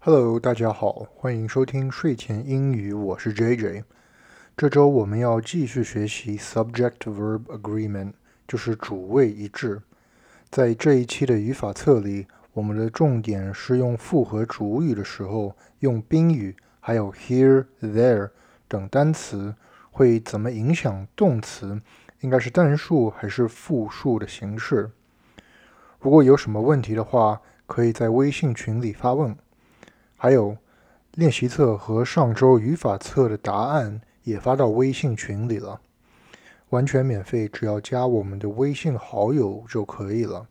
Hello，大家好，欢迎收听睡前英语，我是 JJ。这周我们要继续学习 subject-verb agreement，就是主谓一致。在这一期的语法册里，我们的重点是用复合主语的时候，用宾语还有 here、there 等单词会怎么影响动词，应该是单数还是复数的形式。如果有什么问题的话，可以在微信群里发问。还有练习册和上周语法册的答案也发到微信群里了，完全免费，只要加我们的微信好友就可以了。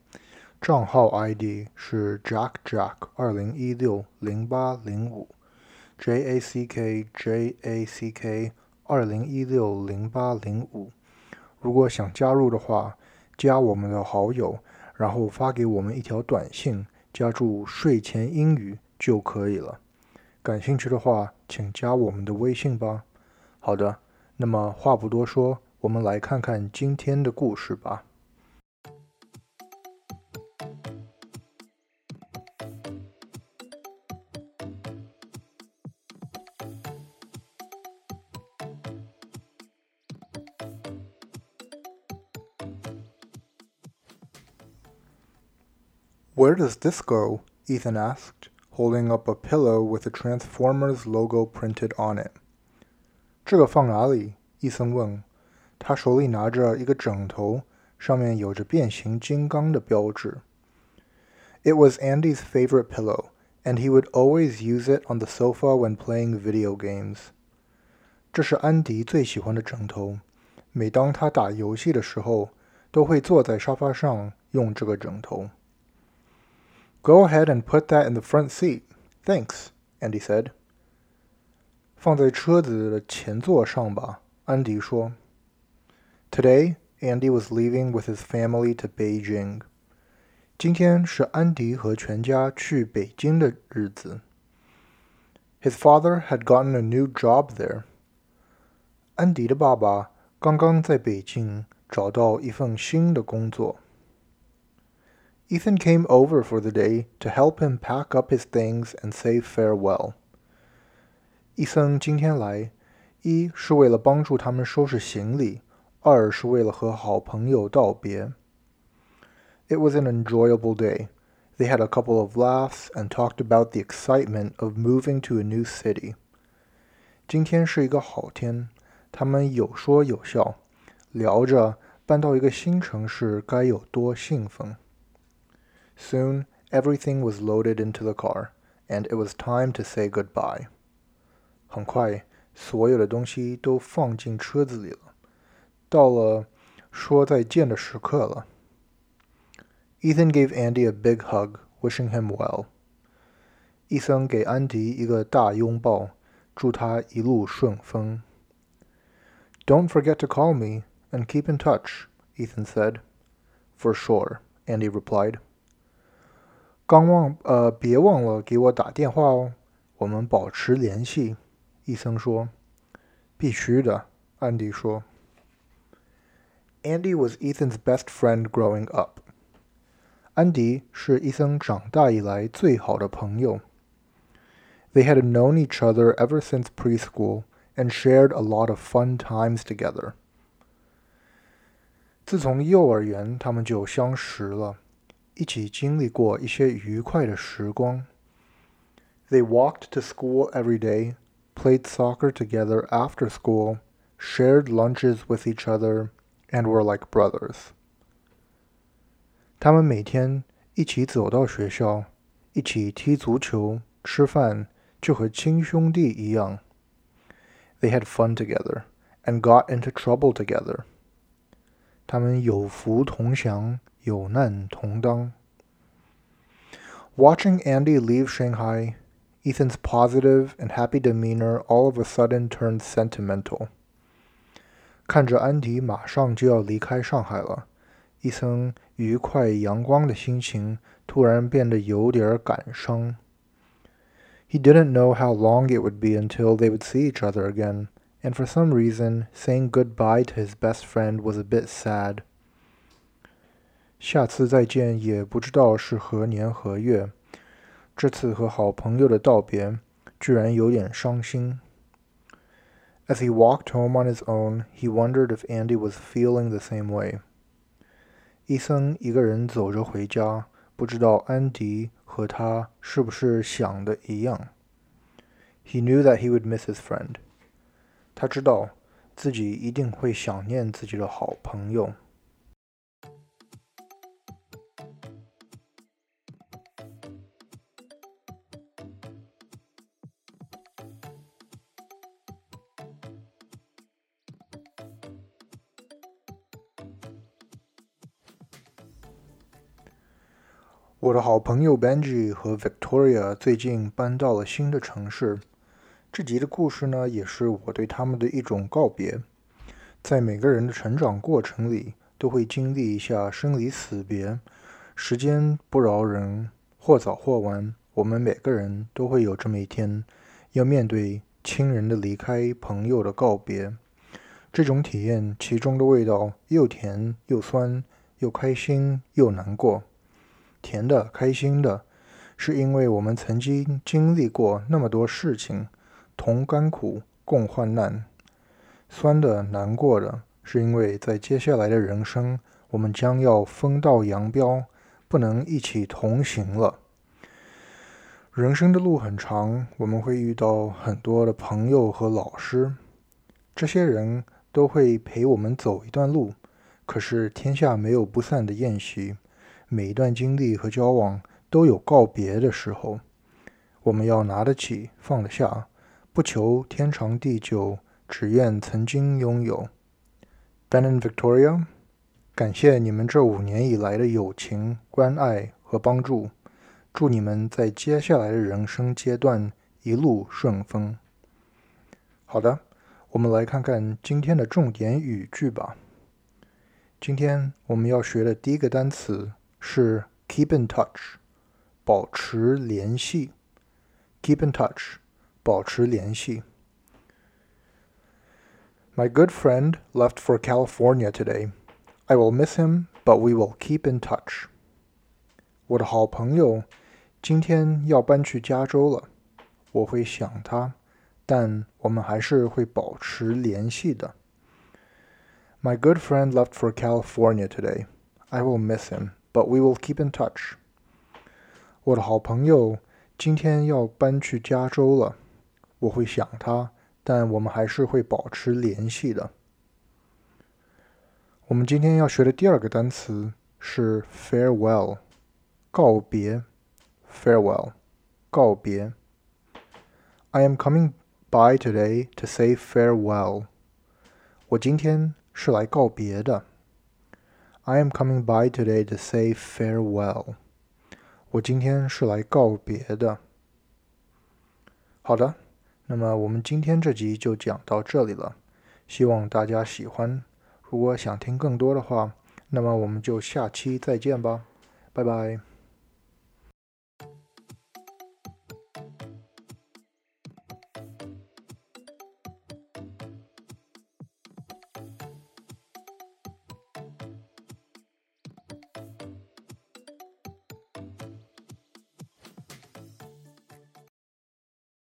账号 ID 是 Jack Jack 二零一六零八零五，J A C K J A C K 二零一六零八零五。如果想加入的话，加我们的好友，然后发给我们一条短信，加注睡前英语。就可以了。感兴趣的话，请加我们的微信吧。好的，那么话不多说，我们来看看今天的故事吧。Where does this go? Ethan asked. holding up a pillow with a Transformers logo printed on it. 这个放哪里？伊森问。他手里拿着一个枕头，上面有着变形金刚的标志。It was Andy's favorite pillow, and he would always use it on the sofa when playing video games. 这是安迪最喜欢的枕头，每当他打游戏的时候，都会坐在沙发上用这个枕头。 Go ahead and put that in the front seat. Thanks, Andy said. 放在车子的前座上吧，安迪说。Today, Andy was leaving with his family to Beijing. 今天是安迪和全家去北京的日子。His father had gotten a new job there. 安迪的爸爸刚刚在北京找到一份新的工作。 Ethan came over for the day to help him pack up his things and say farewell. 伊森今天来，一是为了帮助他们收拾行李，二是为了和好朋友道别。It was an enjoyable day. They had a couple of laughs and talked about the excitement of moving to a new city. 今天是一个好天，他们有说有笑，聊着搬到一个新城市该有多兴奋。 Soon everything was loaded into the car, and it was time to say goodbye. 很快，所有的东西都放进车子里了。到了说再见的时刻了。Ethan gave Andy a big hug, wishing him well. 伊森给安迪一个大拥抱，祝他一路顺风。Don't forget to call me and keep in touch, Ethan said. For sure, Andy replied. 刚忘呃，别忘了给我打电话哦，我们保持联系。”伊森说。“必须的。”安迪说。Andy was Ethan's best friend growing up. 安迪是伊森长大以来最好的朋友。They had known each other ever since preschool and shared a lot of fun times together. 自从幼儿园，他们就相识了。一起经历过一些愉快的时光。They walked to school every day, played soccer together after school, shared lunches with each other, and were like brothers. 他们每天一起走到学校，一起踢足球、吃饭，就和亲兄弟一样。They had fun together and got into trouble together. 他们有福同享。 有难同当。Watching Andy leave Shanghai, Ethan's positive and happy demeanor all of a sudden turned sentimental. 看着安迪马上就要离开上海了，伊森愉快阳光的心情突然变得有点感伤。He didn't know how long it would be until they would see each other again, and for some reason, saying goodbye to his best friend was a bit sad. 下次再见也不知道是何年何月。这次和好朋友的道别居然有点伤心。As he walked home on his own, he wondered if Andy was feeling the same way. 伊森一个人走着回家，不知道安迪和他是不是想的一样。He knew that he would miss his friend. 他知道自己一定会想念自己的好朋友。我的好朋友 Benji 和 Victoria 最近搬到了新的城市。这集的故事呢，也是我对他们的一种告别。在每个人的成长过程里，都会经历一下生离死别。时间不饶人，或早或晚，我们每个人都会有这么一天，要面对亲人的离开、朋友的告别。这种体验，其中的味道又甜又酸，又开心又难过。甜的、开心的，是因为我们曾经经历过那么多事情，同甘苦，共患难；酸的、难过的，是因为在接下来的人生，我们将要分道扬镳，不能一起同行了。人生的路很长，我们会遇到很多的朋友和老师，这些人都会陪我们走一段路。可是天下没有不散的宴席。每一段经历和交往都有告别的时候，我们要拿得起，放得下，不求天长地久，只愿曾经拥有。Ben and Victoria，感谢你们这五年以来的友情、关爱和帮助，祝你们在接下来的人生阶段一路顺风。好的，我们来看看今天的重点语句吧。今天我们要学的第一个单词。是 keep in touch，保持联系。keep in touch，保持联系。My good friend left for California today. I will miss him, but we will keep in touch. 我的好朋友今天要搬去加州了，我会想他，但我们还是会保持联系的。My good friend left for California today. I will miss him, but we will keep in touch. 我的好朋友今天要搬去加州了，我会想他，但我们还是会保持联系的。我们今天要学的第二个单词是 farewell，告别。farewell，告别。I am coming by today to say farewell。我今天是来告别的。 I am coming by today to say farewell。我今天是来告别的。好的，那么我们今天这集就讲到这里了，希望大家喜欢。如果想听更多的话，那么我们就下期再见吧，拜拜。